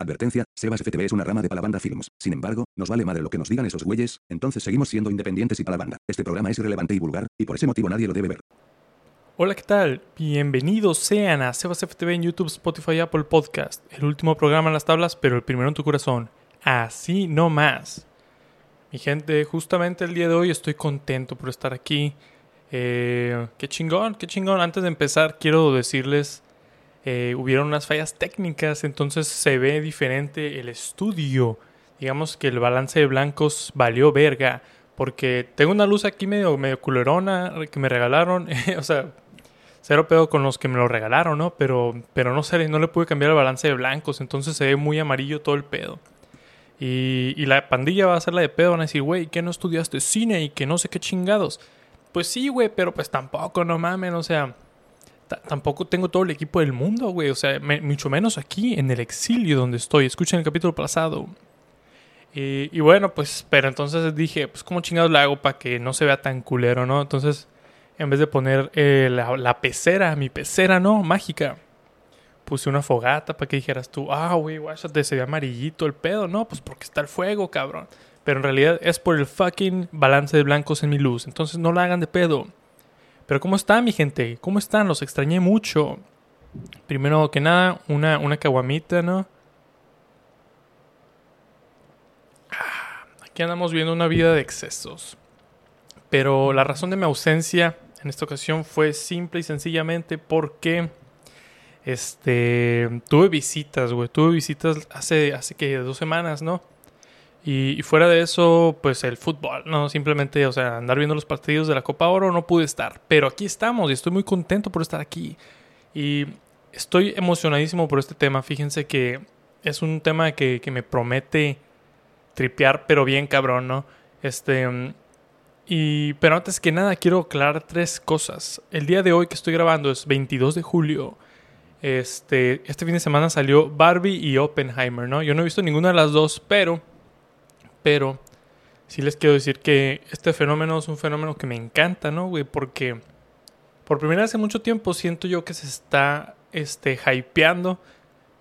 Advertencia, Sebas FTV es una rama de Palabanda Films. Sin embargo, nos vale madre lo que nos digan esos güeyes, entonces seguimos siendo independientes y Palabanda. Este programa es irrelevante y vulgar, y por ese motivo nadie lo debe ver. Hola, ¿qué tal? Bienvenidos sean a Sebas FTV en YouTube, Spotify y Apple Podcast. El último programa en las tablas, pero el primero en tu corazón. Así no más. Mi gente, justamente el día de hoy estoy contento por estar aquí. Eh, qué chingón, qué chingón. Antes de empezar, quiero decirles, eh, hubieron unas fallas técnicas, entonces se ve diferente el estudio. Digamos que el balance de blancos valió verga. Porque tengo una luz aquí medio, medio culerona que me regalaron. o sea, cero pedo con los que me lo regalaron, ¿no? Pero, pero no sé, no le pude cambiar el balance de blancos, entonces se ve muy amarillo todo el pedo. Y, y la pandilla va a hacer la de pedo, van a decir, güey, ¿qué no estudiaste cine y que no sé qué chingados? Pues sí, güey, pero pues tampoco, no mames, o sea, tampoco tengo todo el equipo del mundo, güey, o sea, mucho menos aquí en el exilio donde estoy. Escuchen el capítulo pasado. Y, bueno, pues, pero entonces dije, pues, ¿cómo chingados la hago para que no se vea tan culero, no? Entonces, en vez de poner eh, la, la, pecera, mi pecera, ¿no? Mágica, puse una fogata para que dijeras tú, ah, güey, guáchate, se ve amarillito el pedo, ¿no? Pues porque está el fuego, cabrón. Pero en realidad es por el fucking balance de blancos en mi luz. Entonces no la hagan de pedo. Pero ¿cómo están, mi gente? ¿Cómo están? Los extrañé mucho. Primero que nada, una, una caguamita, ¿no? Ah, aquí andamos viendo una vida de excesos. Pero la razón de mi ausencia en esta ocasión fue simple y sencillamente porque este tuve visitas, güey. Tuve visitas hace, hace que dos semanas, ¿no? Y, fuera de eso, pues el fútbol, no, simplemente, o sea, andar viendo los partidos de la Copa Oro no pude estar. Pero aquí estamos y estoy muy contento por estar aquí. Y estoy emocionadísimo por este tema. Fíjense que es un tema que, que me promete tripear, pero bien cabrón, ¿no? Este. Y, pero antes que nada, quiero aclarar tres cosas. El día de hoy que estoy grabando es 22 de julio. Este, este fin de semana salió Barbie y Oppenheimer, ¿no? Yo no he visto ninguna de las dos, pero pero sí les quiero decir que este fenómeno es un fenómeno que me encanta, ¿no, güey? Porque por primera vez en mucho tiempo siento yo que se está este, hypeando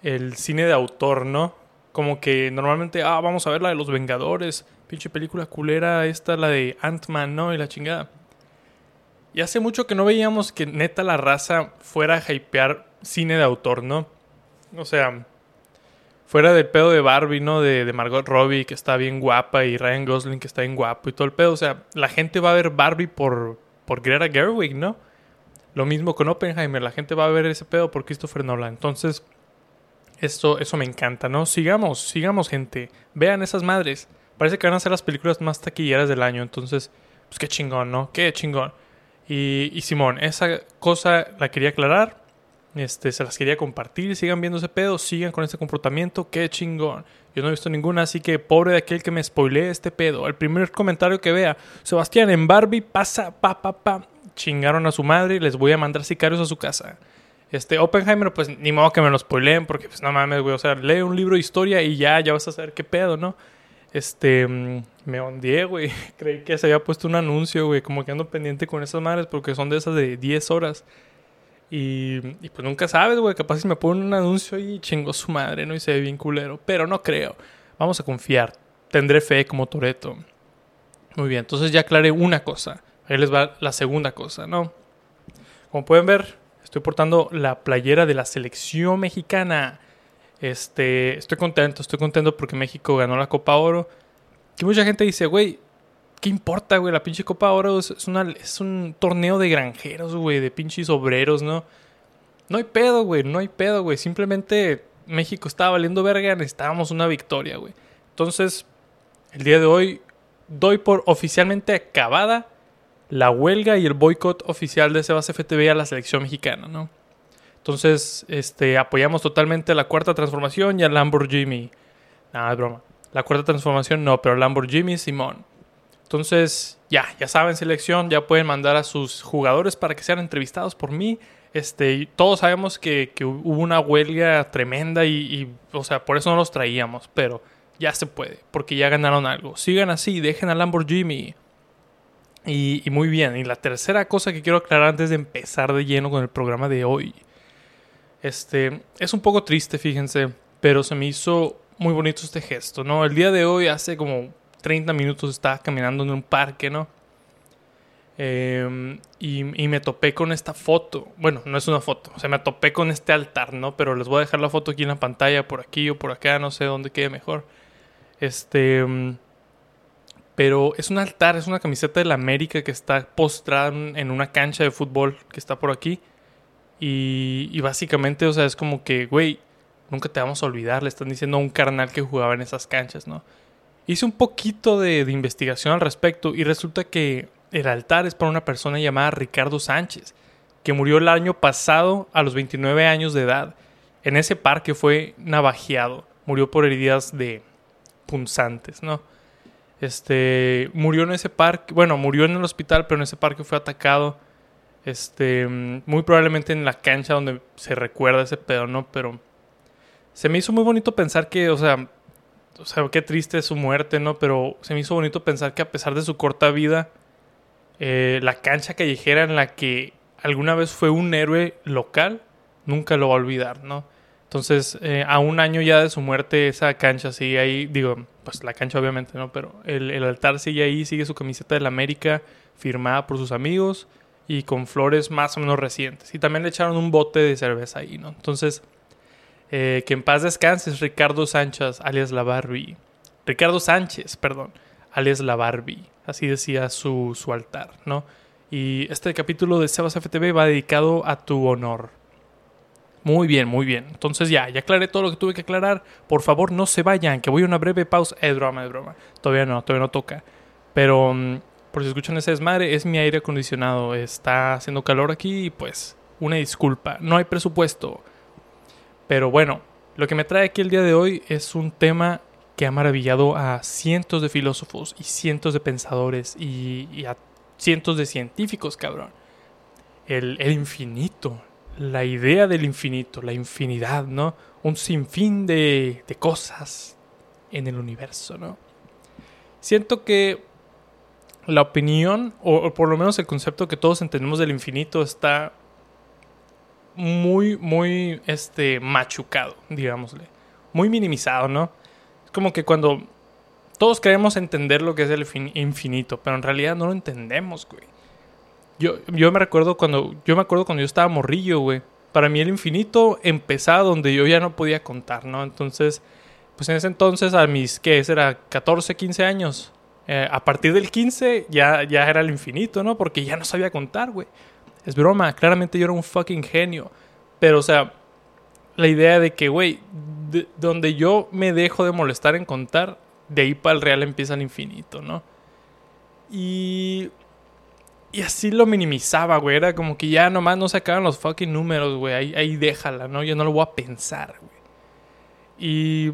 el cine de autor, ¿no? Como que normalmente, ah, vamos a ver la de los Vengadores, pinche película culera, esta, la de Ant-Man, ¿no? Y la chingada. Y hace mucho que no veíamos que neta la raza fuera a hypear cine de autor, ¿no? O sea, fuera del pedo de Barbie, ¿no? De, Margot Robbie, que está bien guapa, y Ryan Gosling, que está bien guapo, y todo el pedo. O sea, la gente va a ver Barbie por, por Greta Gerwig, ¿no? Lo mismo con Oppenheimer, la gente va a ver ese pedo por Christopher Nolan. Entonces, eso, eso me encanta, ¿no? Sigamos, sigamos, gente. Vean esas madres. Parece que van a ser las películas más taquilleras del año. Entonces, pues qué chingón, ¿no? Qué chingón. Y, y Simón, esa cosa la quería aclarar. Este, se las quería compartir. Sigan viendo ese pedo, sigan con este comportamiento. Qué chingón. Yo no he visto ninguna, así que pobre de aquel que me spoilee este pedo. El primer comentario que vea, Sebastián en Barbie pasa, pa, pa, pa. Chingaron a su madre les voy a mandar sicarios a su casa. Este, Oppenheimer, pues ni modo que me lo spoileen, porque pues no mames, güey. O sea, lee un libro de historia y ya, ya vas a saber qué pedo, ¿no? Este, mm, me ondeé, güey. Creí que se había puesto un anuncio, güey. Como que ando pendiente con esas madres porque son de esas de 10 horas. Y, pues nunca sabes, güey. Capaz si me ponen un anuncio y chingo su madre, ¿no? Y se ve bien culero. Pero no creo. Vamos a confiar. Tendré fe como Toreto. Muy bien, entonces ya aclaré una cosa. Ahí les va la segunda cosa, ¿no? Como pueden ver, estoy portando la playera de la selección mexicana. Este, estoy contento, estoy contento porque México ganó la Copa Oro. Que mucha gente dice, güey, ¿Qué importa, güey? La pinche Copa Oro es, un torneo de granjeros, güey, de pinches obreros, ¿no? No hay pedo, güey, no hay pedo, güey. Simplemente México estaba valiendo verga, necesitábamos una victoria, güey. Entonces, el día de hoy doy por oficialmente acabada la huelga y el boicot oficial de Sebas FTV a la selección mexicana, ¿no? Entonces, este, apoyamos totalmente la cuarta transformación y a Lamborghini. Nada, es broma. La cuarta transformación no, pero Lamborghini Simón. Entonces, ya, ya saben, selección, ya pueden mandar a sus jugadores para que sean entrevistados por mí. Este, todos sabemos que, hubo una huelga tremenda y, o sea, por eso no los traíamos, pero ya se puede, porque ya ganaron algo. Sigan así, dejen a Lamborghini. Y, y muy bien, y la tercera cosa que quiero aclarar antes de empezar de lleno con el programa de hoy. Este, es un poco triste, fíjense, pero se me hizo muy bonito este gesto, ¿no? El día de hoy, hace como 30 minutos, estaba caminando en un parque, ¿no? Em, y, me topé con esta foto. Bueno, no es una foto, o sea, me topé con este altar, ¿no? Pero les voy a dejar la foto aquí en la pantalla, por aquí o por acá, no sé dónde quede mejor. Este. Em, pero es un altar, es una camiseta de la América que está postrada en una cancha de fútbol que está por aquí. Y, y básicamente, o sea, es como que, güey, nunca te vamos a olvidar. Le están diciendo a un carnal que jugaba en esas canchas, ¿no? Hice un poquito de, investigación al respecto y resulta que el altar es para una persona llamada Ricardo Sánchez, que murió el año pasado a los 29 años de edad. En ese parque fue navajeado. Murió por heridas de punzantes, ¿no? Este, murió en ese parque, bueno, murió en el hospital, pero en ese parque fue atacado. Este, muy probablemente en la cancha donde se recuerda ese pedo, ¿no? Pero se me hizo muy bonito pensar que, o sea, o sea, qué triste su muerte, ¿no? Pero se me hizo bonito pensar que a pesar de su corta vida, eh, la cancha callejera en la que alguna vez fue un héroe local, nunca lo va a olvidar, ¿no? Entonces, eh, a un año ya de su muerte, esa cancha sigue ahí, digo, pues la cancha obviamente, ¿no? Pero el, el altar sigue ahí, sigue su camiseta de la América firmada por sus amigos y con flores más o menos recientes. Y también le echaron un bote de cerveza ahí, ¿no? Entonces, eh, que en paz descanses Ricardo Sánchez, alias la Barbie. Ricardo Sánchez, perdón, alias la Barbie. Así decía su, su altar, ¿no? Y este capítulo de Sebas FTV va dedicado a tu honor. Muy bien, muy bien. Entonces ya, ya aclaré todo lo que tuve que aclarar. Por favor, no se vayan, que voy a una breve pausa. Es broma, es broma. Todavía no, todavía no toca. Pero, mm, por si escuchan ese desmadre, es mi aire acondicionado. Está haciendo calor aquí y pues, una disculpa. No hay presupuesto. Pero bueno, lo que me trae aquí el día de hoy es un tema que ha maravillado a cientos de filósofos y cientos de pensadores y, a cientos de científicos, cabrón. El, el infinito, la idea del infinito, la infinidad, ¿no? Un sinfín de, de cosas en el universo, ¿no? Siento que la opinión, o, por lo menos el concepto que todos entendemos del infinito está muy, muy, este, machucado, digámosle. Muy minimizado, ¿no? Es como que cuando todos queremos entender lo que es el infinito, pero en realidad no lo entendemos, güey. Yo, yo me recuerdo cuando. Yo me acuerdo cuando yo estaba morrillo, güey. Para mí el infinito empezaba donde yo ya no podía contar, ¿no? Entonces, pues en ese entonces, a mis, ¿qué? Era 14, 15 años. Eh, a partir del 15 ya, ya era el infinito, ¿no? Porque ya no sabía contar, güey. Es broma, claramente yo era un fucking genio. Pero, o sea, la idea de que, güey, donde yo me dejo de molestar en contar, de ahí para el real empieza el infinito, ¿no? Y y así lo minimizaba, güey. Era como que ya nomás no sacaban los fucking números, güey. Ahí, ahí déjala, ¿no? Yo no lo voy a pensar, güey. Y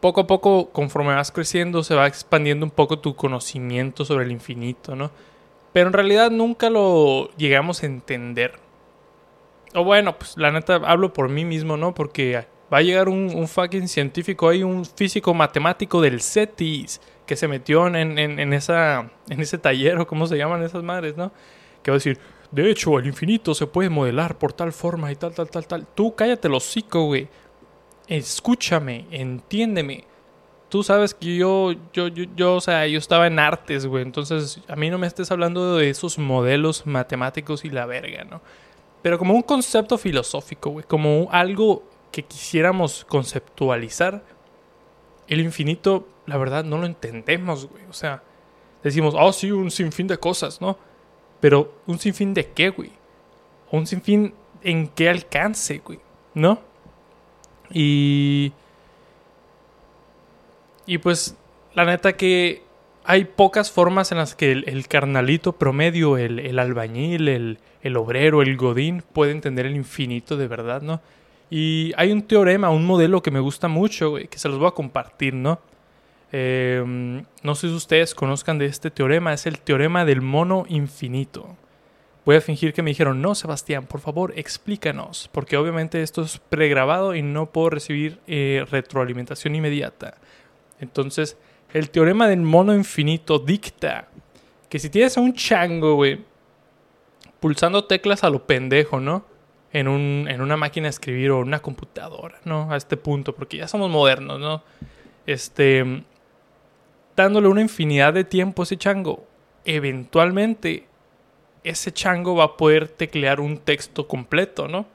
poco a poco, conforme vas creciendo, se va expandiendo un poco tu conocimiento sobre el infinito, ¿no? Pero en realidad nunca lo llegamos a entender. O bueno, pues la neta hablo por mí mismo, ¿no? Porque va a llegar un, fucking científico ahí, un físico matemático del CETIS que se metió en, en, esa, en ese taller o cómo se llaman esas madres, ¿no? Que va a decir, de hecho, el infinito se puede modelar por tal forma y tal, tal, tal, tal. Tú cállate los hocico, güey. Escúchame, entiéndeme. Tú sabes que yo, yo, yo, yo, o sea, yo estaba en artes, güey. Entonces, a mí no me estés hablando de esos modelos matemáticos y la verga, ¿no? Pero como un concepto filosófico, güey. Como algo que quisiéramos conceptualizar. El infinito la verdad no lo entendemos, güey. O sea, decimos, oh, sí, un sinfín de cosas, ¿no? Pero, ¿un sinfín de qué, güey? un sinfín en qué alcance, güey? ¿No? Y. Y pues, la neta que hay pocas formas en las que el, carnalito promedio, el, el albañil, el, el, obrero, el godín, puede entender el infinito de verdad, ¿no? Y hay un teorema, un modelo que me gusta mucho, que se los voy a compartir, ¿no? Em, no sé si ustedes conozcan de este teorema, es el teorema del mono infinito. Voy a fingir que me dijeron, no, Sebastián, por favor, explícanos, porque obviamente esto es pregrabado y no puedo recibir eh, retroalimentación inmediata. Entonces, el teorema del mono infinito dicta que si tienes a un chango, güey, pulsando teclas a lo pendejo, ¿no? en, un, en una máquina de escribir o una computadora, ¿no? A este punto, porque ya somos modernos, ¿no? Este, dándole una infinidad de tiempo a ese chango, eventualmente ese chango va a poder teclear un texto completo, ¿no?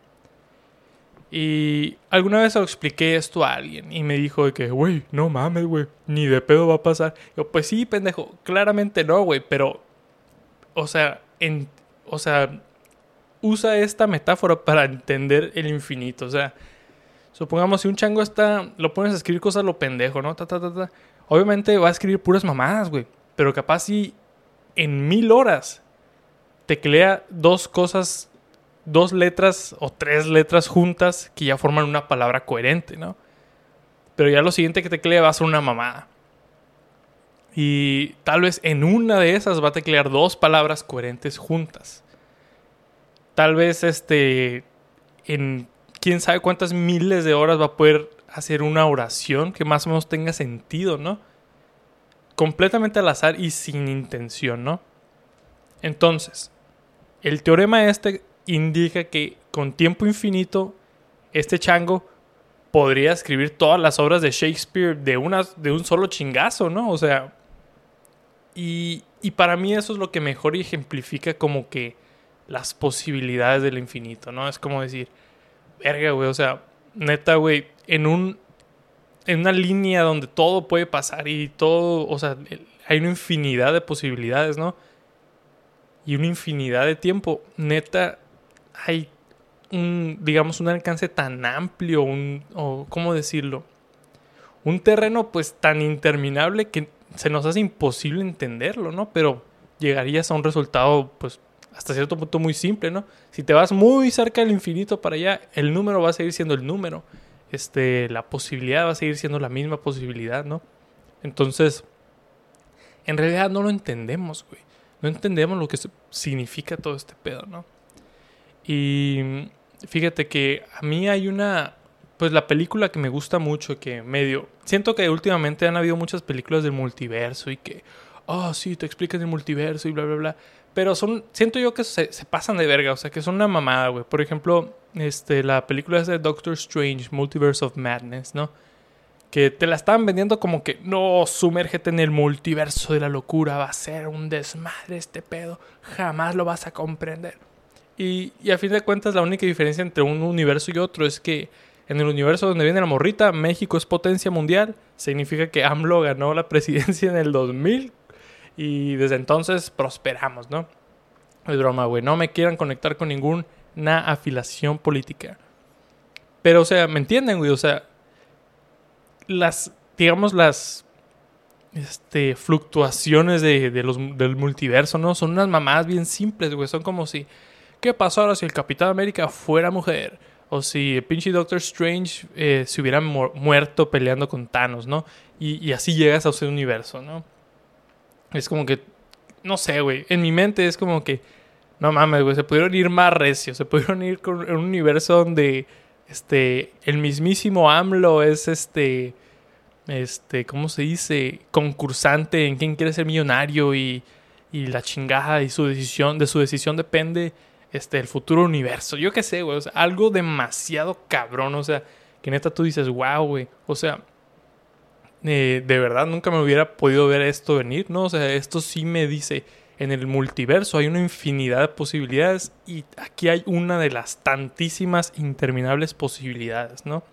Y alguna vez lo expliqué esto a alguien y me dijo de que, güey, no mames, güey, ni de pedo va a pasar. Yo, pues sí, pendejo, claramente no, güey, pero, o sea, en, o sea, usa esta metáfora para entender el infinito. O sea, supongamos si un chango está, lo pones a escribir cosas lo pendejo, ¿no? Ta, ta, ta, ta. Obviamente va a escribir puras mamadas, güey. Pero capaz si en mil horas teclea dos cosas, dos letras o tres letras juntas que ya forman una palabra coherente, ¿no? Pero ya lo siguiente que teclea va a ser una mamada. Y tal vez en una de esas va a teclear dos palabras coherentes juntas tal vez este en quién sabe cuántas miles de horas va a poder hacer una oración que más o menos tenga sentido, ¿no? Completamente al azar y sin intención, ¿no? Entonces, el teorema este indica que con tiempo infinito, este chango podría escribir todas las obras de Shakespeare de, una, de un solo chingazo, ¿no? O sea, y, y para mí eso es lo que mejor ejemplifica como que las posibilidades del infinito, ¿no? Es como decir, verga, güey, o sea, neta, güey, en un en una línea donde todo puede pasar y todo, o sea, hay una infinidad de posibilidades, ¿no? Y una infinidad de tiempo, neta, hay un, digamos, un alcance tan amplio, un, o, ¿cómo decirlo? Un terreno pues tan interminable que se nos hace imposible entenderlo, ¿no? Pero llegarías a un resultado pues hasta cierto punto muy simple, ¿no? Si te vas muy cerca del infinito para allá, el número va a seguir siendo el número. Este, la posibilidad va a seguir siendo la misma posibilidad, ¿no? Entonces, en realidad no lo entendemos, güey. No entendemos lo que significa todo este pedo, ¿no? Y fíjate que a mí hay una, pues la película que me gusta mucho, que medio, siento que últimamente han habido muchas películas del multiverso y que, oh, sí, te explican el multiverso y bla, bla, bla. Pero son, siento yo que se, pasan de verga, o sea, que son una mamada, güey. Por ejemplo, este, la película es de Doctor Strange, Multiverse of Madness, ¿no? Que te la estaban vendiendo como que, no, sumérgete en el multiverso de la locura, va a ser un desmadre este pedo, jamás lo vas a comprender. Y, a fin de cuentas, la única diferencia entre un universo y otro es que en el universo donde viene la morrita, México es potencia mundial, significa que AMLO ganó la presidencia en el 2000 y desde entonces prosperamos, ¿no? Es broma, güey. No me quieran conectar con ninguna afiliación política. Pero, o sea, ¿me entienden, güey? O sea, las, digamos, las este, fluctuaciones de, los, del multiverso, ¿no? Son unas mamadas bien simples, güey. Son como si, ¿qué pasó ahora si el Capitán América fuera mujer? O si el pinche Doctor Strange eh, se hubiera muerto peleando con Thanos, ¿no? Y, y así llegas a ese universo, ¿no? Es como que, no sé, güey. En mi mente es como que, no mames, güey. Se pudieron ir más recio. Se pudieron ir con un universo donde, este, el mismísimo AMLO es este, este, ¿cómo se dice? Concursante en quién quiere ser millonario y, y la chingada y su decisión, de su decisión depende, este, el futuro universo. Yo qué sé, güey. O sea, algo demasiado cabrón. O sea, que neta tú dices, wow, güey. O sea, eh, de verdad nunca me hubiera podido ver esto venir, ¿no? O sea, esto sí me dice, en el multiverso hay una infinidad de posibilidades y aquí hay una de las tantísimas interminables posibilidades, ¿no?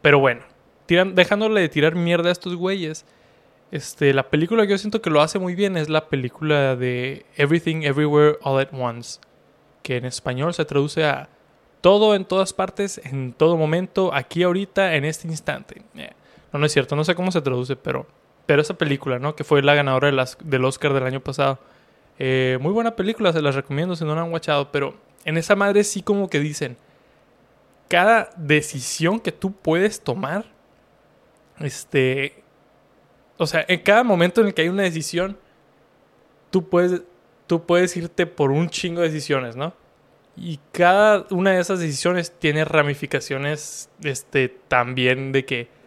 Pero bueno, dejándole de tirar mierda a estos güeyes, este, la película que yo siento que lo hace muy bien es la película de Everything Everywhere All at Once, que en español se traduce a todo en todas partes, en todo momento, aquí ahorita, en este instante. Eh, no, no es cierto, no sé cómo se traduce, pero, pero esa película, ¿no? Que fue la ganadora del Oscar del año pasado. Eh, muy buena película, se las recomiendo si no la han watchado, pero en esa madre sí como que dicen, cada decisión que tú puedes tomar, este, o sea, en cada momento en el que hay una decisión, tú puedes, tú puedes irte por un chingo de decisiones, ¿no? Y cada una de esas decisiones tiene ramificaciones, este, también de que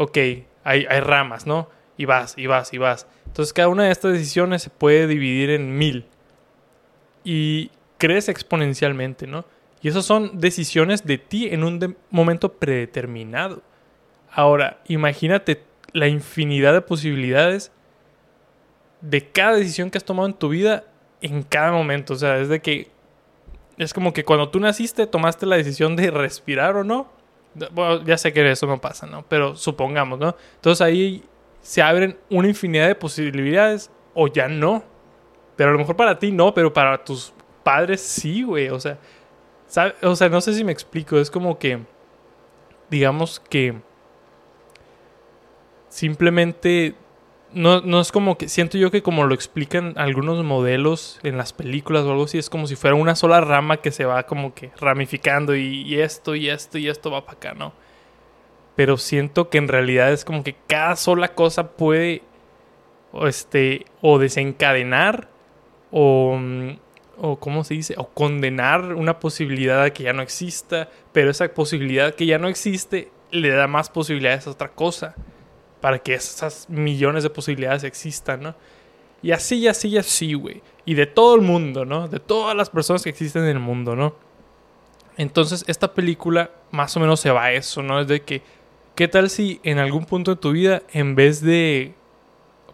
ok, hay, ramas, ¿no? Y vas, y vas, y vas. Entonces cada una de estas decisiones se puede dividir en mil. Y crece exponencialmente, ¿no? Y esas son decisiones de ti en un momento predeterminado. Ahora, imagínate la infinidad de posibilidades de cada decisión que has tomado en tu vida en cada momento. O sea, es de que es como que cuando tú naciste tomaste la decisión de respirar o no. Bueno, ya sé que eso no pasa, ¿no? Pero supongamos, ¿no? Entonces ahí se abren una infinidad de posibilidades o ya no. Pero a lo mejor para ti no, pero para tus padres sí, güey. O sea, o sea, no sé si me explico. Es como que, digamos que simplemente no, no es como que siento yo que como lo explican algunos modelos en las películas o algo así, es como si fuera una sola rama que se va como que ramificando y, esto y esto y esto va para acá, ¿no? Pero siento que en realidad es como que cada sola cosa puede o este o desencadenar o mm, o cómo se dice o condenar una posibilidad que ya no exista, pero esa posibilidad que ya no existe le da más posibilidades a otra cosa para que esas millones de posibilidades existan, ¿no? Y así, y así, y así, güey. Y de todo el mundo, ¿no? De todas las personas que existen en el mundo, ¿no? Entonces, esta película más o menos se va a eso, ¿no? Es de que, ¿qué tal si en algún punto de tu vida, en vez de,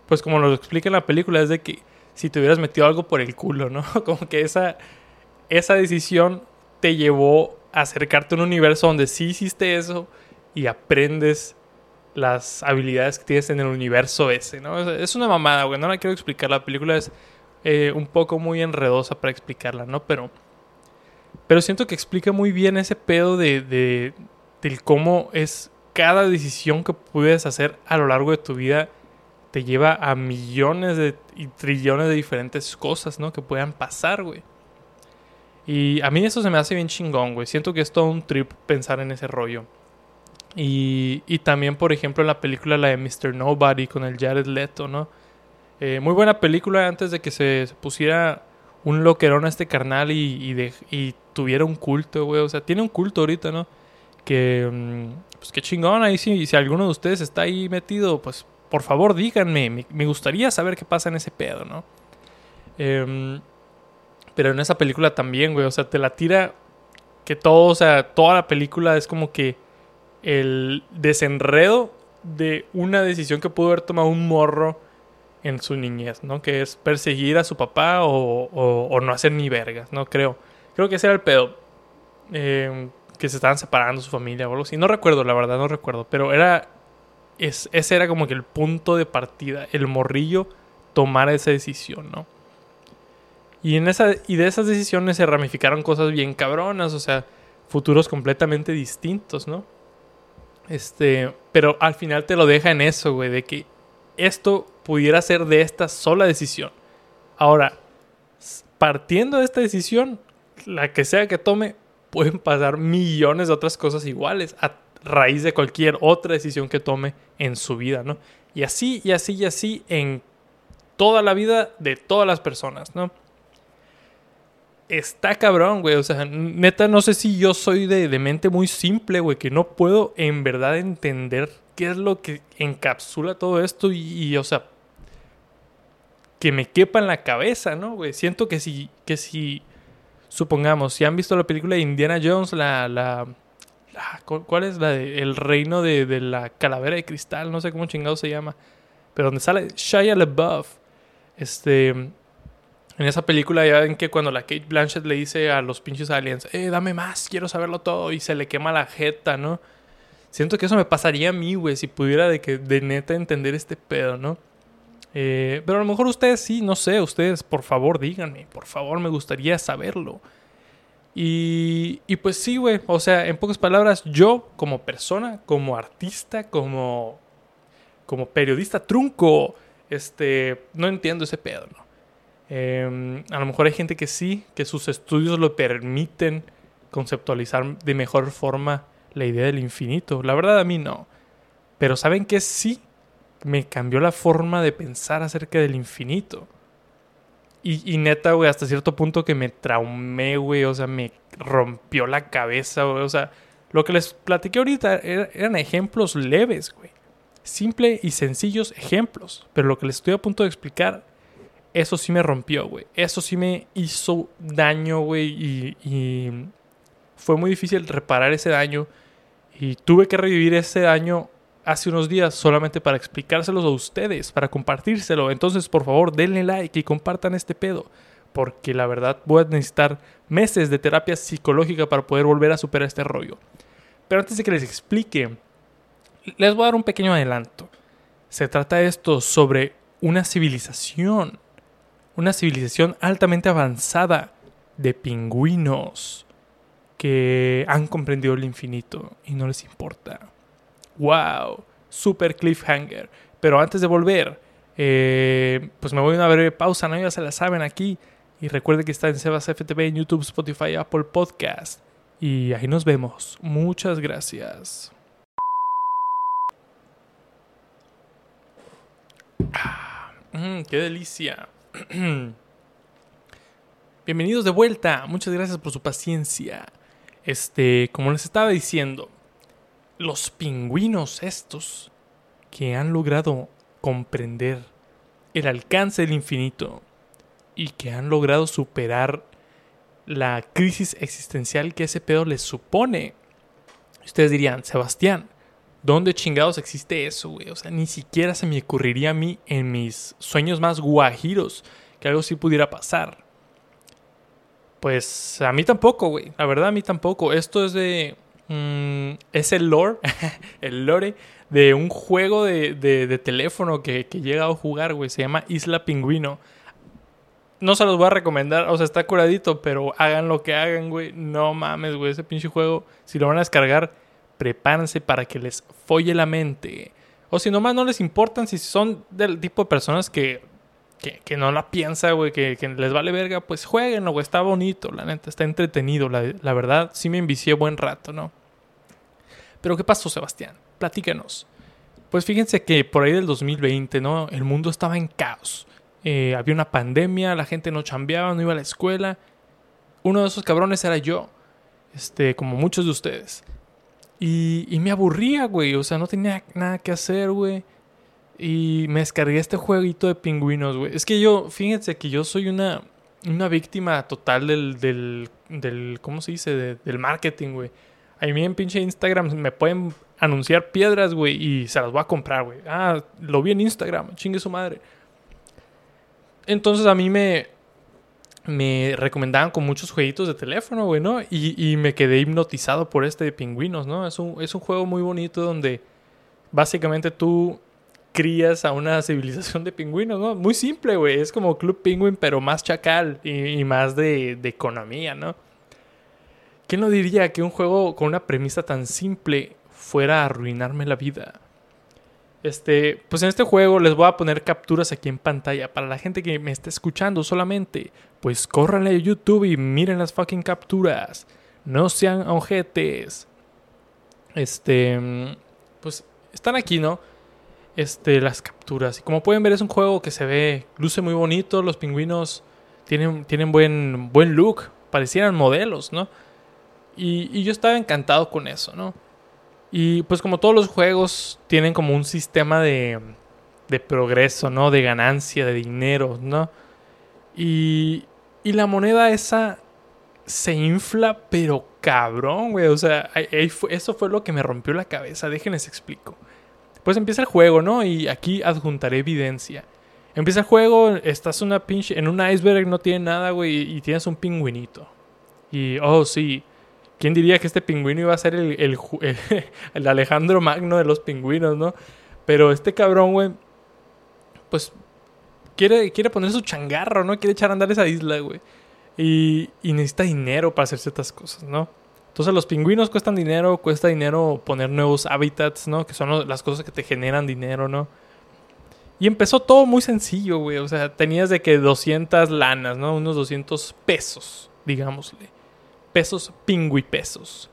pues como lo explica en la película, es de que si te hubieras metido algo por el culo, ¿no? Como que esa, esa decisión te llevó a acercarte a un universo donde sí hiciste eso y aprendes las habilidades que tienes en el universo ese, ¿no? Es una mamada, güey. No la quiero explicar. La película es eh, un poco muy enredosa para explicarla, ¿no? Pero, pero siento que explica muy bien ese pedo de, de del cómo es cada decisión que puedes hacer a lo largo de tu vida te lleva a millones de, y trillones de diferentes cosas, ¿no? Que puedan pasar, güey. Y a mí eso se me hace bien chingón, güey. Siento que es todo un trip pensar en ese rollo. Y, y también, por ejemplo, la película la de Mr. Nobody con el Jared Leto, ¿no? Eh, muy buena película antes de que se, pusiera un loquerón a este carnal y, y, tuviera un culto, güey. O sea, tiene un culto ahorita, ¿no? Que, mm, pues qué chingón. Ahí sí, si alguno de ustedes está ahí metido, pues por favor díganme. Me, me gustaría saber qué pasa en ese pedo, ¿no? Em, pero en esa película también, güey. O sea, te la tira que todo, o sea, toda la película es como que el desenredo de una decisión que pudo haber tomado un morro en su niñez, ¿no? Que es perseguir a su papá o, no hacer ni vergas, ¿no? Creo. Creo que ese era el pedo. Eh, que se estaban separando su familia o algo así. No recuerdo, la verdad, no recuerdo. Pero era. Es, ese era como que el punto de partida. El morrillo tomar esa decisión, ¿no? Y, en esa, y de esas decisiones se ramificaron cosas bien cabronas, o sea, futuros completamente distintos, ¿no? Este, pero al final te lo deja en eso, güey, de que esto pudiera ser de esta sola decisión. Ahora, partiendo de esta decisión, la que sea que tome, pueden pasar millones de otras cosas iguales a raíz de cualquier otra decisión que tome en su vida, ¿no? Y así, y así, y así en toda la vida de todas las personas, ¿no? Está cabrón, güey. O sea, neta, no sé si yo soy de, mente muy simple, güey, que no puedo en verdad entender qué es lo que encapsula todo esto y, o sea, que me quepa en la cabeza, ¿no, güey? Siento que si, que si, supongamos, si han visto la película de Indiana Jones, la, la, ¿cuál es? La de El reino de, de, la calavera de cristal, no sé cómo chingado se llama, pero donde sale Shia LaBeouf, este en esa película ya ven que cuando la Kate Blanchett le dice a los pinches aliens, eh, dame más, quiero saberlo todo, y se le quema la jeta, ¿no? Siento que eso me pasaría a mí, güey, si pudiera de que de neta entender este pedo, ¿no? Eh, pero a lo mejor ustedes sí, no sé, ustedes por favor díganme, por favor me gustaría saberlo. Y, y pues sí, güey, o sea, en pocas palabras, yo como persona, como artista, como, como periodista trunco, este, no entiendo ese pedo, ¿no? Em, a lo mejor hay gente que sí, que sus estudios lo permiten conceptualizar de mejor forma la idea del infinito. La verdad a mí no. Pero ¿saben que sí? Me cambió la forma de pensar acerca del infinito. Y, neta, güey, hasta cierto punto que me traumé, güey. O sea, me rompió la cabeza, güey. O sea, lo que les platiqué ahorita eran ejemplos leves, güey. Simple y sencillos ejemplos. Pero lo que les estoy a punto de explicar eso sí me rompió, güey. Eso sí me hizo daño, güey. Y, fue muy difícil reparar ese daño. Y tuve que revivir ese daño hace unos días solamente para explicárselos a ustedes, para compartírselo. Entonces, por favor, denle like y compartan este pedo. Porque la verdad voy a necesitar meses de terapia psicológica para poder volver a superar este rollo. Pero antes de que les explique, les voy a dar un pequeño adelanto. Se trata esto sobre una civilización. Una civilización altamente avanzada de pingüinos que han comprendido el infinito y no les importa. ¡Wow! Super cliffhanger. Pero antes de volver, eh, pues me voy a una breve pausa, ¿no? Ya se la saben aquí. Y recuerden que está en Sebas FTV, en YouTube, Spotify, Apple Podcast. Y ahí nos vemos. Muchas gracias. Ah, mm, ¡Qué delicia! Bienvenidos de vuelta. Muchas gracias por su paciencia. Este, como les estaba diciendo, los pingüinos estos que han logrado comprender el alcance del infinito y que han logrado superar la crisis existencial que ese pedo les supone. Ustedes dirían, Sebastián, ¿dónde chingados existe eso, güey? O sea, ni siquiera se me ocurriría a mí en mis sueños más guajiros que algo así pudiera pasar. Pues a mí tampoco, güey. La verdad, a mí tampoco. Esto es de. Mm, es el lore. el lore de un juego de, de, teléfono que, que he llegado a jugar, güey. Se llama Isla Pingüino. No se los voy a recomendar, o sea, está curadito, pero hagan lo que hagan, güey. No mames, güey. Ese pinche juego, si lo van a descargar, prepárense para que les folle la mente. O si nomás no les importan, si son del tipo de personas que que, no la piensa, güey, que, les vale verga, pues jueguenlo, güey, está bonito, la neta, está entretenido, la, la, verdad, sí me envicié buen rato, ¿no? Pero ¿qué pasó, Sebastián? Platícanos. Pues fíjense que por ahí del 2020, ¿no? El mundo estaba en caos. Eh, había una pandemia, la gente no chambeaba, no iba a la escuela. Uno de esos cabrones era yo, este, como muchos de ustedes. Y, y me aburría, güey, o sea, no tenía nada que hacer, güey y me descargué este jueguito de pingüinos, güey. Es que yo, fíjense que yo soy una, una víctima total del, del, del ¿cómo se dice? del marketing, güey. A mí en pinche Instagram me pueden anunciar piedras, güey, y se las voy a comprar, güey. Ah, lo vi en Instagram, chingue su madre. Entonces a mí me, me recomendaban con muchos jueguitos de teléfono, güey, ¿no? Y, y me quedé hipnotizado por este de pingüinos, ¿no? Es un, es un juego muy bonito donde básicamente tú crías a una civilización de pingüinos, ¿no? Muy simple, güey. Es como Club Penguin, pero más chacal y, más de, economía, ¿no? ¿Quién no diría que un juego con una premisa tan simple fuera a arruinarme la vida? Este, pues en este juego les voy a poner capturas aquí en pantalla para la gente que me está escuchando solamente. Pues córranle a YouTube y miren las fucking capturas. No sean ojetes. Este, pues están aquí, ¿no? este, las capturas. Y como pueden ver es un juego que se ve, luce muy bonito, los pingüinos tienen, tienen buen, buen look, parecieran modelos, ¿no? Y, yo estaba encantado con eso, ¿no? Y pues como todos los juegos tienen como un sistema de, de progreso, ¿no? De ganancia, de dinero, ¿no? Y, y la moneda esa se infla, pero cabrón, güey. O sea, eso fue lo que me rompió la cabeza. Déjenles explico. Pues empieza el juego, ¿no? Y aquí adjuntaré evidencia. Empieza el juego, estás una pinche, en un iceberg, no tiene nada, güey, y tienes un pingüinito. Y, oh, sí. ¿Quién diría que este pingüino iba a ser el, Alejandro Magno de los pingüinos, no? Pero este cabrón, güey, pues quiere, quiere poner su changarro, ¿no? Quiere echar a andar esa isla, güey. Y, y necesita dinero para hacer ciertas cosas, ¿no? Entonces los pingüinos cuestan dinero, cuesta dinero poner nuevos hábitats, ¿no? Que son las cosas que te generan dinero, ¿no? Y empezó todo muy sencillo, güey. O sea, tenías de que 200 lanas, ¿no? Unos 200 pesos, digámosle. Pesos pingüipesos.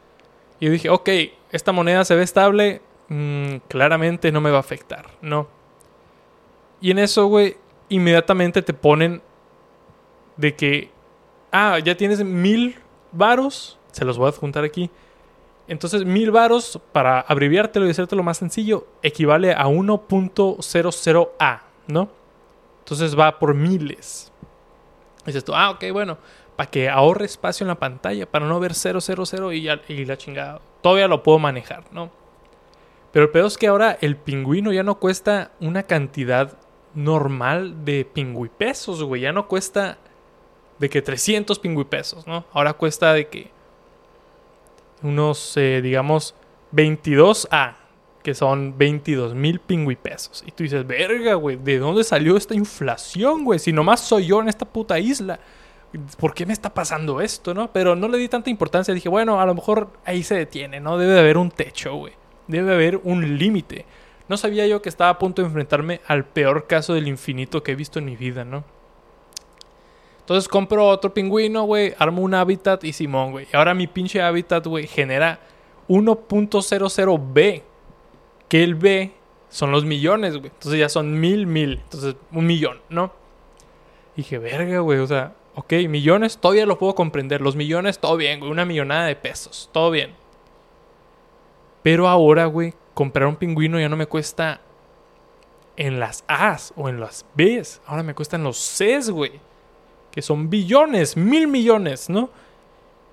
Y dije, ok, esta moneda se ve estable, mm, claramente no me va a afectar, ¿no? Y en eso, güey, inmediatamente te ponen de que, ah, ya tienes mil varos se los voy a adjuntar aquí. Entonces, mil varos, para abreviártelo y hacértelo más sencillo, equivale a 1.00A, ¿no? Entonces va por miles. dices tú, ah, ok, bueno, para que ahorre espacio en la pantalla, para no ver 000 y, ya, y la chingada. Todavía lo puedo manejar, ¿no? Pero el peor es que ahora el pingüino ya no cuesta una cantidad normal de pingüipesos, güey. Ya no cuesta de que 300 pingüipesos, ¿no? Ahora cuesta de que unos, eh, digamos, 22A, que son 22 mil pingüipesos. Y tú dices, verga, güey, ¿de dónde salió esta inflación, güey? Si nomás soy yo en esta puta isla. ¿Por qué me está pasando esto, no? Pero no le di tanta importancia. Dije, bueno, a lo mejor ahí se detiene, ¿no? Debe de haber un techo, güey. Debe haber un límite. No sabía yo que estaba a punto de enfrentarme al peor caso del infinito que he visto en mi vida, ¿no? Entonces compro otro pingüino, güey, armo un hábitat y Simón, güey. Y ahora mi pinche hábitat, güey, genera 1.00B. Que el B son los millones, güey. Entonces ya son mil, mil. Entonces, un millón, ¿no? Y dije, verga, güey, o sea, ok, millones, todavía lo puedo comprender. Los millones, todo bien, güey. Una millonada de pesos, todo bien. Pero ahora, güey, comprar un pingüino ya no me cuesta en las A's o en las B's. Ahora me cuesta en los C's, güey. Que son billones, mil millones, ¿no?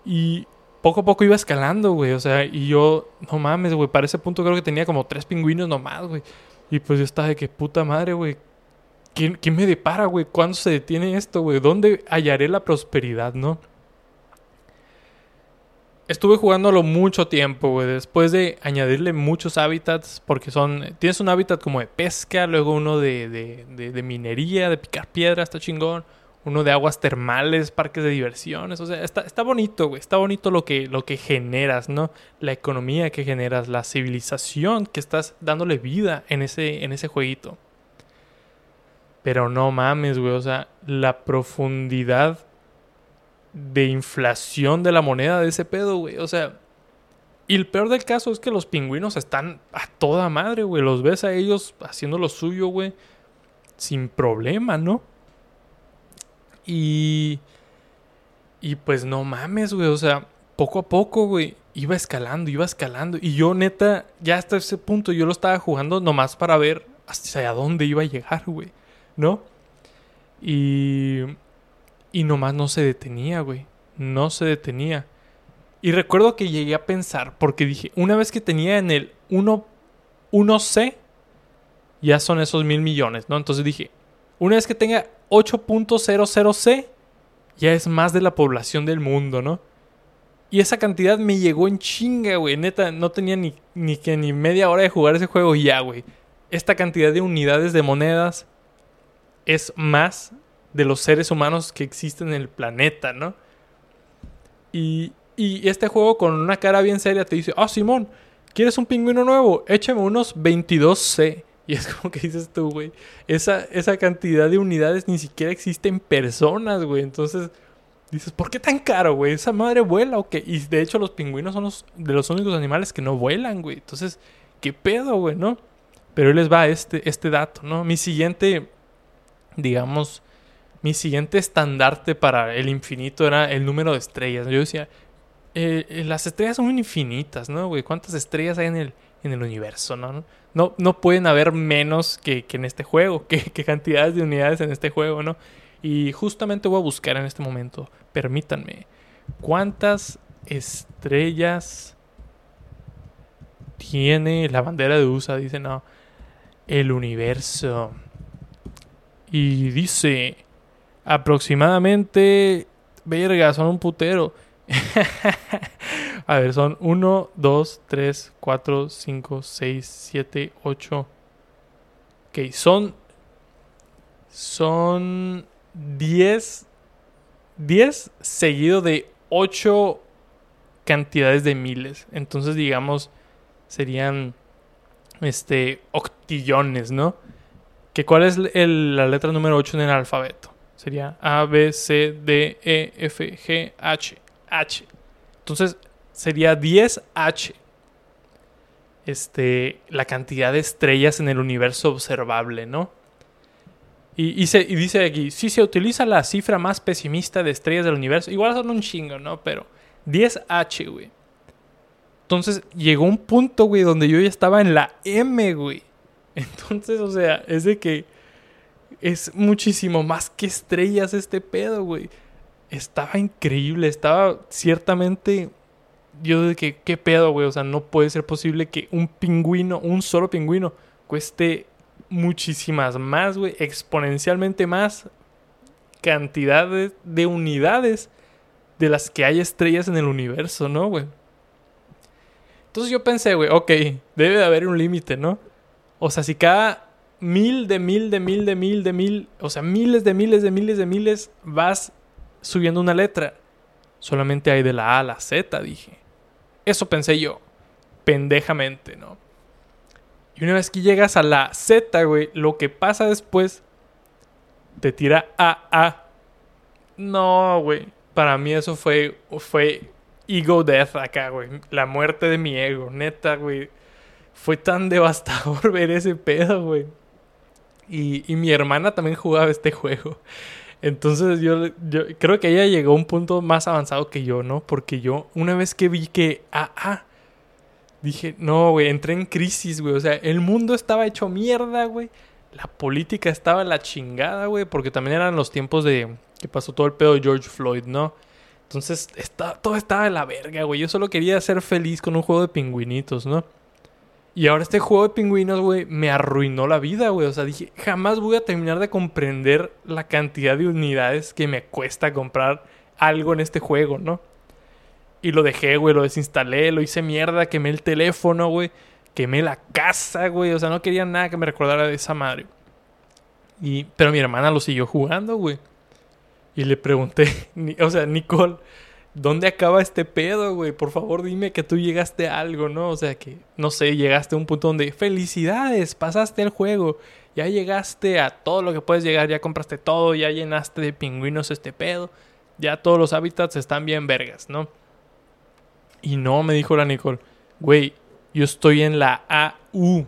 Y poco a poco iba escalando, güey. O sea, y yo, no mames, güey. Para ese punto creo que tenía como tres pingüinos nomás, güey. Y pues yo estaba de que puta madre, güey. ¿Quién, ¿Quién, me depara, güey? ¿Cuándo se detiene esto, güey? ¿Dónde hallaré la prosperidad, no? estuve jugándolo mucho tiempo, güey. Después de añadirle muchos hábitats, porque son. Tienes un hábitat como de pesca, luego uno de, de, de, minería, de picar piedra, está chingón. Uno de aguas termales, parques de diversiones. O sea, está, está bonito, güey. Está bonito lo que, lo que generas, ¿no? La economía que generas, la civilización que estás dándole vida en ese, en ese jueguito. Pero no mames, güey. O sea, la profundidad de inflación de la moneda de ese pedo, güey. O sea, y el peor del caso es que los pingüinos están a toda madre, güey. Los ves a ellos haciendo lo suyo, güey. Sin problema, ¿no? Y... Y pues no mames, güey. O sea, poco a poco, güey. Iba escalando, iba escalando. Y yo, neta, ya hasta ese punto yo lo estaba jugando nomás para ver hacia dónde iba a llegar, güey. ¿No? Y y nomás no se detenía, güey. No se detenía. Y recuerdo que llegué a pensar, porque dije, una vez que tenía en el 1, 1C, ya son esos mil millones, ¿no? Entonces dije, una vez que tenga 8.00C, ya es más de la población del mundo, ¿no? Y esa cantidad me llegó en chinga, güey. Neta, no tenía ni, ni que ni media hora de jugar ese juego y ya, güey. Esta cantidad de unidades de monedas es más de los seres humanos que existen en el planeta, ¿no? Y, y este juego con una cara bien seria te dice, ah, Simón, ¿quieres un pingüino nuevo? Échame unos 22C. Y es como que dices tú, güey, esa, esa cantidad de unidades ni siquiera existen personas, güey. Entonces dices, ¿por qué tan caro, güey? ¿Esa madre vuela o qué? Y de hecho los pingüinos son los, de los únicos animales que no vuelan, güey. Entonces, ¿qué pedo, güey, no? Pero ahí les va este, este dato, ¿no? Mi siguiente, digamos, mi siguiente estandarte para el infinito era el número de estrellas. Yo decía, eh, eh, las estrellas son infinitas, ¿no, güey? ¿Cuántas estrellas hay en el, en el universo, no? No, no pueden haber menos que, que en este juego, que, que, cantidades de unidades en este juego, ¿no? Y justamente voy a buscar en este momento, permítanme, ¿cuántas estrellas tiene la bandera de USA? Dice, no, el universo. Y dice aproximadamente, verga, son un putero. A ver, son 1, 2, 3, 4, 5, 6, 7, 8. Ok, son. Son 10. 10 seguido de 8 cantidades de miles. Entonces, digamos, serían. Este. Octillones, ¿no? Que cuál es la letra número 8 en el alfabeto. Sería A, B, C, D, E, F, G, H. H. Entonces sería 10H. Este, la cantidad de estrellas en el universo observable, ¿no? Y, y, dice aquí, si se utiliza la cifra más pesimista de estrellas del universo, igual son un chingo, ¿no? Pero 10H, güey. Entonces llegó un punto, güey, donde yo ya estaba en la M, güey. Entonces, o sea, es de que Es muchísimo más que estrellas este pedo, güey. Estaba increíble, estaba ciertamente... Yo de que, ¿qué pedo, güey? O sea, no puede ser posible que un pingüino, un solo pingüino, cueste muchísimas más, güey. Exponencialmente más cantidades de unidades de las que hay estrellas en el universo, ¿no, güey? Entonces yo pensé, güey, ok, debe de haber un límite, ¿no? O sea, si cada mil de mil de mil de mil de mil, o sea, miles de miles de miles de miles, vas subiendo una letra, solamente hay de la A a la Z, dije. Eso pensé yo, pendejamente, ¿no? Y una vez que llegas a la Z, güey, lo que pasa después te tira a A. No, güey. Para mí eso fue, fue ego death acá, güey. La muerte de mi ego, neta, güey. Fue tan devastador ver ese pedo, güey. Y, y, mi hermana también jugaba este juego. Entonces yo, yo creo que ella llegó a un punto más avanzado que yo, ¿no? Porque yo, una vez que vi que, ah, ah, dije, no, güey, entré en crisis, güey. O sea, el mundo estaba hecho mierda, güey. La política estaba la chingada, güey. Porque también eran los tiempos de que pasó todo el pedo de George Floyd, ¿no? Entonces, está, todo estaba de la verga, güey. Yo solo quería ser feliz con un juego de pingüinitos, ¿no? Y ahora este juego de pingüinos, güey, me arruinó la vida, güey. O sea, dije, jamás voy a terminar de comprender la cantidad de unidades que me cuesta comprar algo en este juego, ¿no? Y lo dejé, güey, lo desinstalé, lo hice mierda, quemé el teléfono, güey. Quemé la casa, güey. O sea, no quería nada que me recordara de esa madre. Y, pero mi hermana lo siguió jugando, güey. Y le pregunté, o sea, Nicole, ¿dónde acaba este pedo, güey? Por favor, dime que tú llegaste a algo, ¿no? O sea, que, no sé, llegaste a un punto donde, felicidades, pasaste el juego, ya llegaste a todo lo que puedes llegar, ya compraste todo, ya llenaste de pingüinos este pedo, ya todos los hábitats están bien vergas, ¿no? Y no, me dijo la Nicole, güey, yo estoy en la AU.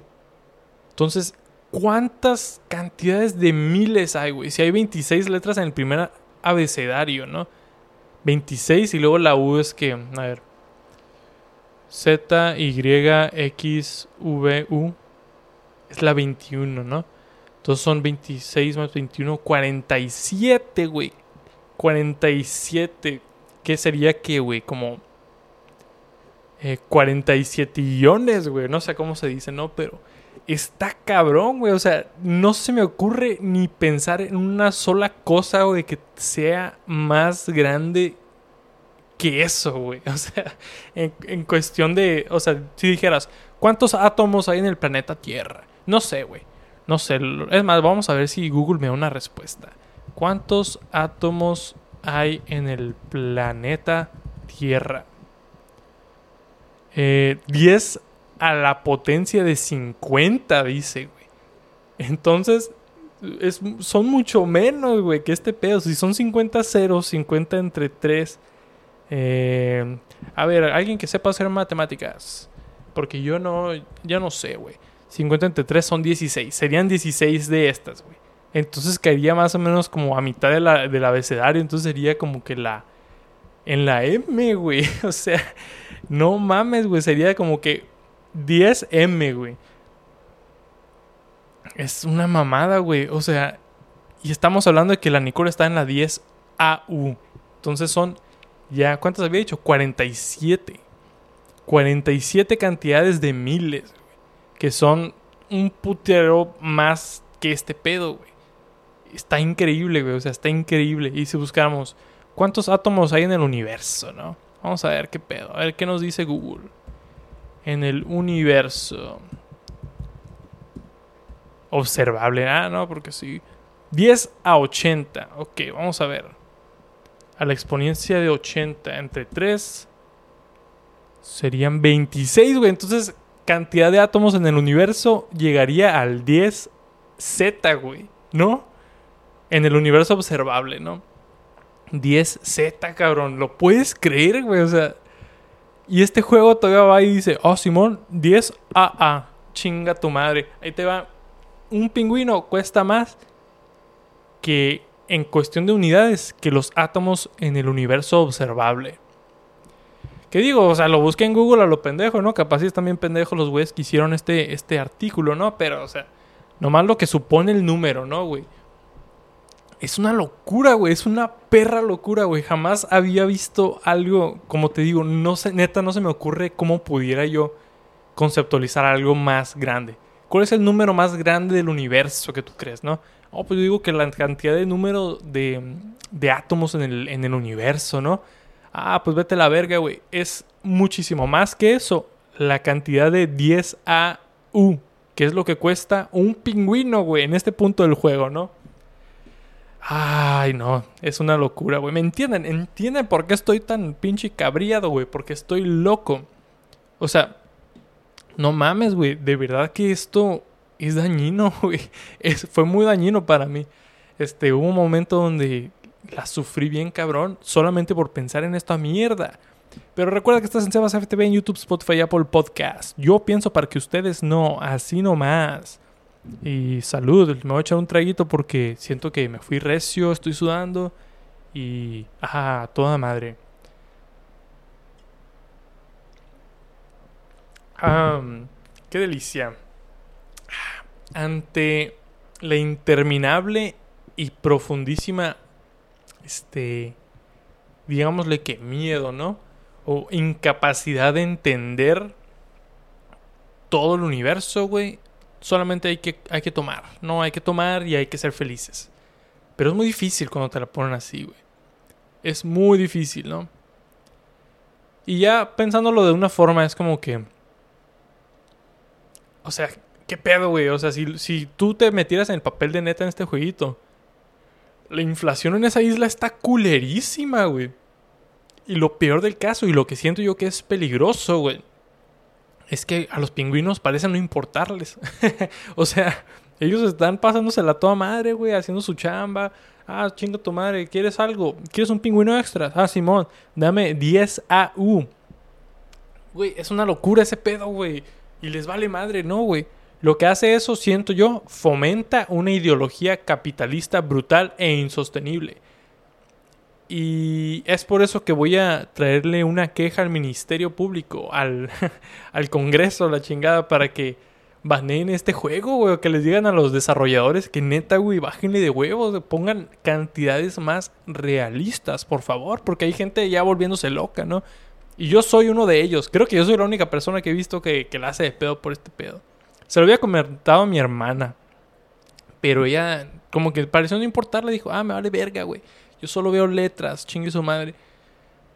Entonces, ¿cuántas cantidades de miles hay, güey? Si hay 26 letras en el primer abecedario, ¿no? 26 y luego la U es que, a ver, Z, Y, X, V, U. Es la 21, ¿no? Entonces son 26 más 21, 47, güey. 47. ¿Qué sería que, güey? Como 47 eh, millones, güey. No sé cómo se dice, ¿no? Pero está cabrón, güey. O sea, no se me ocurre ni pensar en una sola cosa, güey, que sea más grande que eso, güey. O sea, en, cuestión de, o sea, si dijeras, ¿cuántos átomos hay en el planeta Tierra? No sé, güey. No sé. Es más, vamos a ver si Google me da una respuesta. ¿Cuántos átomos hay en el planeta Tierra? Eh, 10 a la potencia de 50, dice, güey. Entonces, es, son mucho menos, güey, que este pedo. Si son 50 ceros, 50 entre 3. Eh, a ver, alguien que sepa hacer matemáticas. Porque yo no, ya no sé, güey. 50 entre 3 son 16. Serían 16 de estas, güey. Entonces caería más o menos como a mitad de la, del abecedario. Entonces sería como que la... En la M, güey. O sea, no mames, güey. Sería como que 10M, güey. Es una mamada, güey. O sea, y estamos hablando de que la Nicole está en la 10AU. Entonces son ya, ¿cuántas había dicho? 47. 47 cantidades de miles, güey. Que son un putero más que este pedo, güey. Está increíble, güey. O sea, está increíble. Y si buscamos cuántos átomos hay en el universo, ¿no? Vamos a ver qué pedo. A ver qué nos dice Google en el universo. Observable, ah, no, porque sí. 10 a 80. Ok, vamos a ver. A la exponencia de 80 entre 3 serían 26, güey. Entonces, cantidad de átomos en el universo llegaría al 10Z, güey. ¿No? En el universo observable, ¿no? 10Z, cabrón. ¿Lo puedes creer, güey? O sea, y este juego todavía va y dice, oh Simón, 10 AA, chinga tu madre. Ahí te va. Un pingüino cuesta más que en cuestión de unidades que los átomos en el universo observable. ¿Qué digo? O sea, lo busqué en Google a lo pendejo, ¿no? Capaz es también pendejo los güeyes que hicieron este, este artículo, ¿no? Pero, o sea, nomás lo que supone el número, ¿no, güey? Es una locura, güey. Es una perra locura, güey. Jamás había visto algo, como te digo, no sé, neta, no se me ocurre cómo pudiera yo conceptualizar algo más grande. ¿Cuál es el número más grande del universo que tú crees, no? Oh, pues yo digo que la cantidad de número de, de átomos en el, en el universo, ¿no? Ah, pues vete a la verga, güey. Es muchísimo más que eso. La cantidad de 10AU, que es lo que cuesta un pingüino, güey, en este punto del juego, ¿no? Ay, no, es una locura, güey. ¿Me entienden? ¿Entienden por qué estoy tan pinche cabriado, güey? Porque estoy loco. O sea, no mames, güey. De verdad que esto es dañino, güey. fue muy dañino para mí. Este, hubo un momento donde la sufrí bien cabrón solamente por pensar en esta mierda. Pero recuerda que estás en Sebas FTV en YouTube, Spotify, Apple Podcast. Yo pienso para que ustedes no, así nomás. Y salud, me voy a echar un traguito porque siento que me fui recio, estoy sudando y... Ajá, toda madre. ¡Qué delicia! Ante la interminable y profundísima, este, digámosle que miedo, ¿no? O incapacidad de entender todo el universo, güey solamente hay que, hay que tomar. No, hay que tomar y hay que ser felices. Pero es muy difícil cuando te la ponen así, güey. Es muy difícil, ¿no? Y ya pensándolo de una forma, es como que. O sea, ¿qué pedo, güey? O sea, si, si tú te metieras en el papel de neta en este jueguito, la inflación en esa isla está culerísima, güey. Y lo peor del caso, y lo que siento yo que es peligroso, güey, es que a los pingüinos parece no importarles. o sea, ellos están pasándosela toda madre, güey, haciendo su chamba. Ah, chinga tu madre, ¿quieres algo? ¿Quieres un pingüino extra? Ah, Simón, dame 10 AU. Güey, es una locura ese pedo, güey. Y les vale madre, ¿no, güey? Lo que hace eso, siento yo, fomenta una ideología capitalista brutal e insostenible. Y es por eso que voy a traerle una queja al Ministerio Público, al, al Congreso, la chingada, para que baneen este juego, güey. Que les digan a los desarrolladores que neta, güey, bájenle de huevos, pongan cantidades más realistas, por favor. Porque hay gente ya volviéndose loca, ¿no? Y yo soy uno de ellos. Creo que yo soy la única persona que he visto que, la hace de pedo por este pedo. Se lo había comentado a mi hermana. Pero ella, como que pareció no importarle, dijo, ah, me vale verga, güey. Yo solo veo letras, chingue su madre.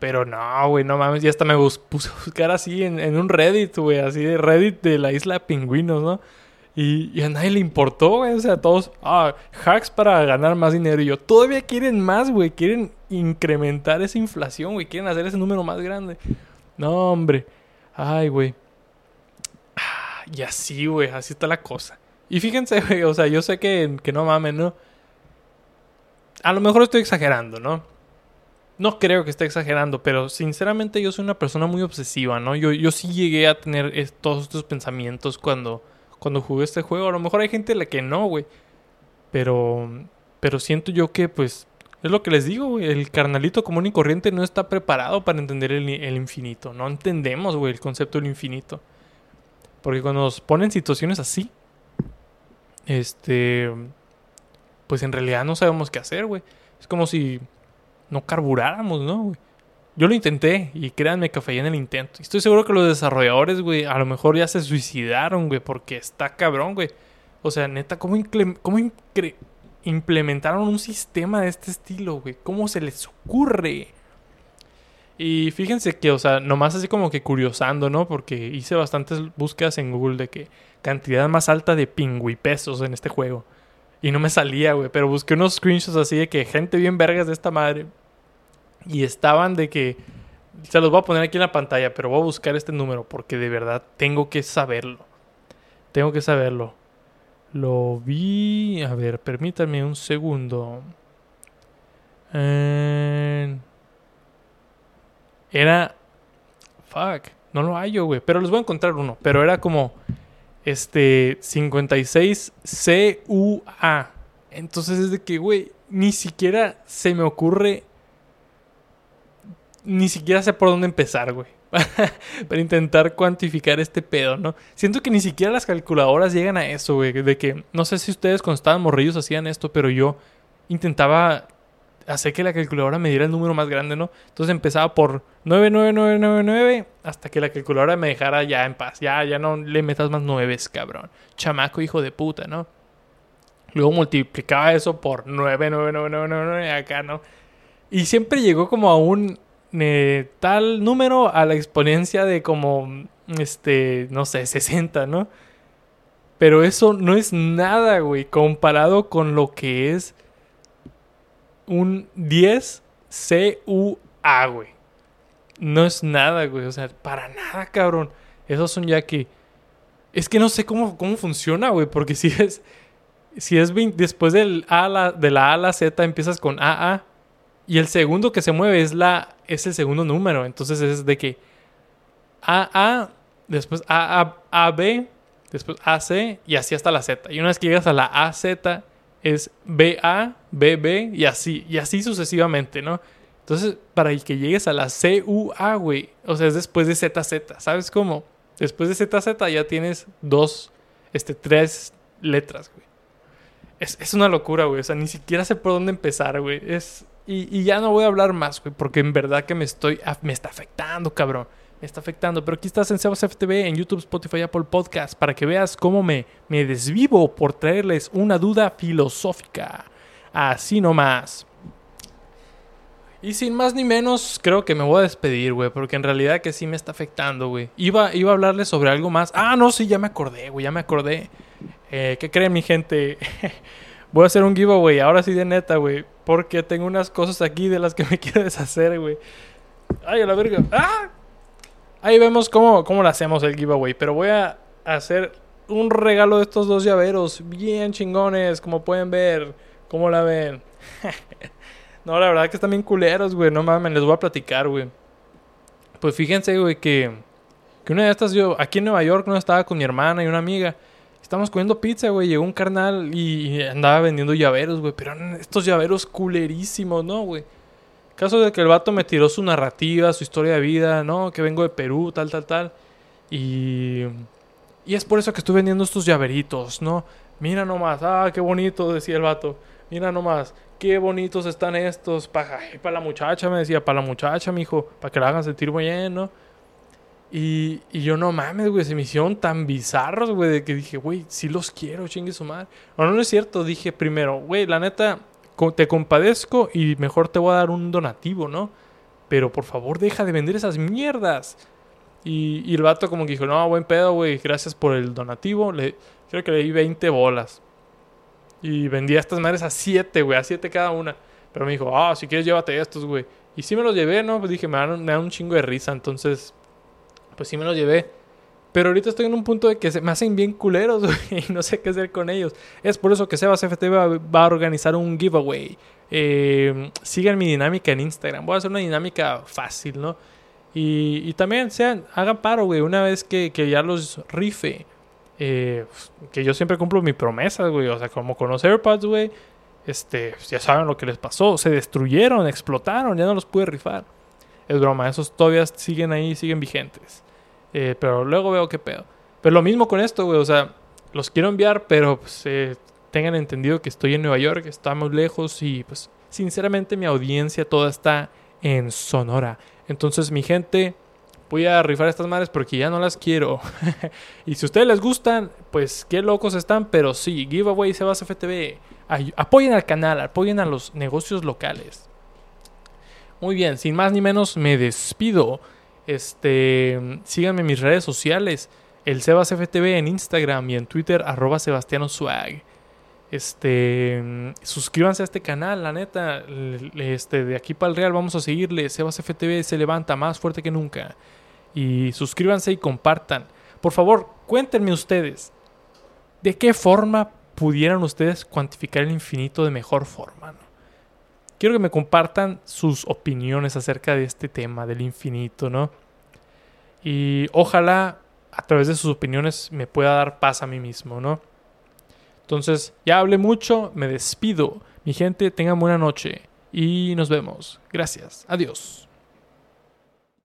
Pero no, güey, no mames, ya hasta me puse a buscar así en, un Reddit, güey, así de Reddit de la isla de pingüinos, ¿no? Y, a nadie le importó, güey, o sea, todos, ah, hacks para ganar más dinero. Y yo, todavía quieren más, güey, quieren incrementar esa inflación, güey, quieren hacer ese número más grande. No, hombre, ay, güey. y así, güey, así está la cosa. Y fíjense, güey, o sea, yo sé que, que no mames, ¿no? A lo mejor estoy exagerando, ¿no? No creo que esté exagerando, pero sinceramente yo soy una persona muy obsesiva, ¿no? Yo, yo sí llegué a tener todos estos pensamientos cuando, cuando jugué este juego. A lo mejor hay gente a la que no, güey. Pero, pero siento yo que, pues, es lo que les digo, güey. El carnalito común y corriente no está preparado para entender el, el infinito. No entendemos, güey, el concepto del infinito. Porque cuando nos ponen situaciones así, este pues en realidad no sabemos qué hacer, güey. Es como si no carburáramos, ¿no, güey? Yo lo intenté y créanme que fallé en el intento. Estoy seguro que los desarrolladores, güey, a lo mejor ya se suicidaron, güey, porque está cabrón, güey. O sea, neta, ¿cómo, cómo implementaron un sistema de este estilo, güey? ¿Cómo se les ocurre? Y fíjense que, o sea, nomás así como que curiosando, ¿no? Porque hice bastantes búsquedas en Google de que cantidad más alta de pingüipesos en este juego. Y no me salía, güey. Pero busqué unos screenshots así de que gente bien vergas de esta madre. Y estaban de que. Se los voy a poner aquí en la pantalla, pero voy a buscar este número porque de verdad tengo que saberlo. Tengo que saberlo. Lo vi. A ver, permítanme un segundo. Era. Fuck. No lo hallo, güey. Pero les voy a encontrar uno. Pero era como este 56 CUA. Entonces es de que, güey, ni siquiera se me ocurre. Ni siquiera sé por dónde empezar, güey. para intentar cuantificar este pedo, ¿no? Siento que ni siquiera las calculadoras llegan a eso, güey. De que, no sé si ustedes cuando estaban morrillos hacían esto, pero yo intentaba hacer que la calculadora me diera el número más grande, ¿no? Entonces empezaba por 99999 hasta que la calculadora me dejara ya en paz. Ya, ya no le metas más nueves, cabrón. Chamaco hijo de puta, ¿no? Luego multiplicaba eso por 99999 acá, ¿no? Y siempre llegó como a un eh, tal número a la exponencia de como, este, no sé, 60, ¿no? Pero eso no es nada, güey, comparado con lo que es un 10 CUA, güey. No es nada, güey. O sea, para nada, cabrón. Esos son ya que... Es que no sé cómo, cómo funciona, güey. Porque si es... Si es después del a de la A a la Z empiezas con AA. Y el segundo que se mueve es, la, es el segundo número. Entonces es de que AA, después AAB, después AC y así hasta la Z. Y una vez que llegas a la AZ es BA, BB y así, y así sucesivamente, ¿no? Entonces, para que llegues a la CUA, güey, o sea, es después de ZZ, ¿sabes cómo? Después de ZZ ya tienes dos, este, tres letras, güey. Es, es una locura, güey, o sea, ni siquiera sé por dónde empezar, güey. Es, y, y ya no voy a hablar más, güey, porque en verdad que me estoy, me está afectando, cabrón me está afectando. Pero aquí estás en Sebas FTV, en YouTube, Spotify, Apple Podcast, para que veas cómo me, me desvivo por traerles una duda filosófica. Así nomás. Y sin más ni menos, creo que me voy a despedir, güey, porque en realidad que sí me está afectando, güey. Iba, iba a hablarles sobre algo más. Ah, no, sí, ya me acordé, güey, ya me acordé. Eh, ¿Qué creen, mi gente? voy a hacer un giveaway, ahora sí de neta, güey. Porque tengo unas cosas aquí de las que me quiero deshacer, güey. Ay, a la verga. ¡Ah! Ahí vemos cómo, cómo lo hacemos el giveaway. Pero voy a hacer un regalo de estos dos llaveros. Bien chingones, como pueden ver. ¿Cómo la ven? no, la verdad que están bien culeros, güey. No mames, les voy a platicar, güey. Pues fíjense, güey, que, que una de estas yo, aquí en Nueva York, no estaba con mi hermana y una amiga. Estamos comiendo pizza, güey. Llegó un carnal y andaba vendiendo llaveros, güey. Pero estos llaveros culerísimos, ¿no, güey? Caso de que el vato me tiró su narrativa, su historia de vida, ¿no? Que vengo de Perú, tal, tal, tal. Y. Y es por eso que estoy vendiendo estos llaveritos, ¿no? Mira nomás, ah, qué bonito, decía el vato. Mira nomás, qué bonitos están estos. Para, para la muchacha, me decía, para la muchacha, mijo, para que la hagan sentir bien, ¿no? Y, y yo no mames, güey, se me hicieron tan bizarros, güey, de que dije, güey, sí los quiero, chingue su madre. No, no es cierto, dije primero, güey, la neta, te compadezco y mejor te voy a dar un donativo, ¿no? Pero por favor deja de vender esas mierdas. Y, el vato como que dijo, no, buen pedo, güey, gracias por el donativo. Le, creo que le di 20 bolas. Y vendía estas madres a 7, güey, a 7 cada una. Pero me dijo, ah, si quieres llévate estos, güey. Y sí me los llevé, ¿no? Pues dije, me dan, me dan un chingo de risa. Entonces, pues sí me los llevé. Pero ahorita estoy en un punto de que se me hacen bien culeros, y no sé qué hacer con ellos. Es por eso que Sebas FT va, a organizar un giveaway. Eh, sigan mi dinámica en Instagram. Voy a hacer una dinámica fácil, ¿no? Y, también sean, hagan paro, güey, una vez que, ya los rife. Eh, que yo siempre cumplo mi promesa, güey. O sea, como con los AirPods, güey. Este, ya saben lo que les pasó. Se destruyeron, explotaron, ya no los pude rifar. Es broma, esos todavía siguen ahí, siguen vigentes. Eh, pero luego veo qué pedo. Pero lo mismo con esto, güey. O sea, los quiero enviar, pero pues, eh, tengan entendido que estoy en Nueva York, estamos lejos y pues sinceramente mi audiencia toda está en Sonora. Entonces, mi gente, voy a rifar estas madres porque ya no las quiero. y si a ustedes les gustan, pues qué locos están, pero sí, giveaway Sebas FTV. apoyen al canal, apoyen a los negocios locales. Muy bien, sin más ni menos, me despido. Este, síganme en mis redes sociales, el Sebas FTV en Instagram y en Twitter, arroba. Este, suscríbanse a este canal, la neta. Este, de aquí para el Real vamos a seguirle. Sebas FTV se levanta más fuerte que nunca. Y suscríbanse y compartan. Por favor, cuéntenme ustedes. ¿De qué forma pudieran ustedes cuantificar el infinito de mejor forma? Quiero que me compartan sus opiniones acerca de este tema del infinito, ¿no? Y ojalá a través de sus opiniones me pueda dar paz a mí mismo, ¿no? Entonces, ya hablé mucho, me despido. Mi gente, tengan buena noche y nos vemos. Gracias. Adiós.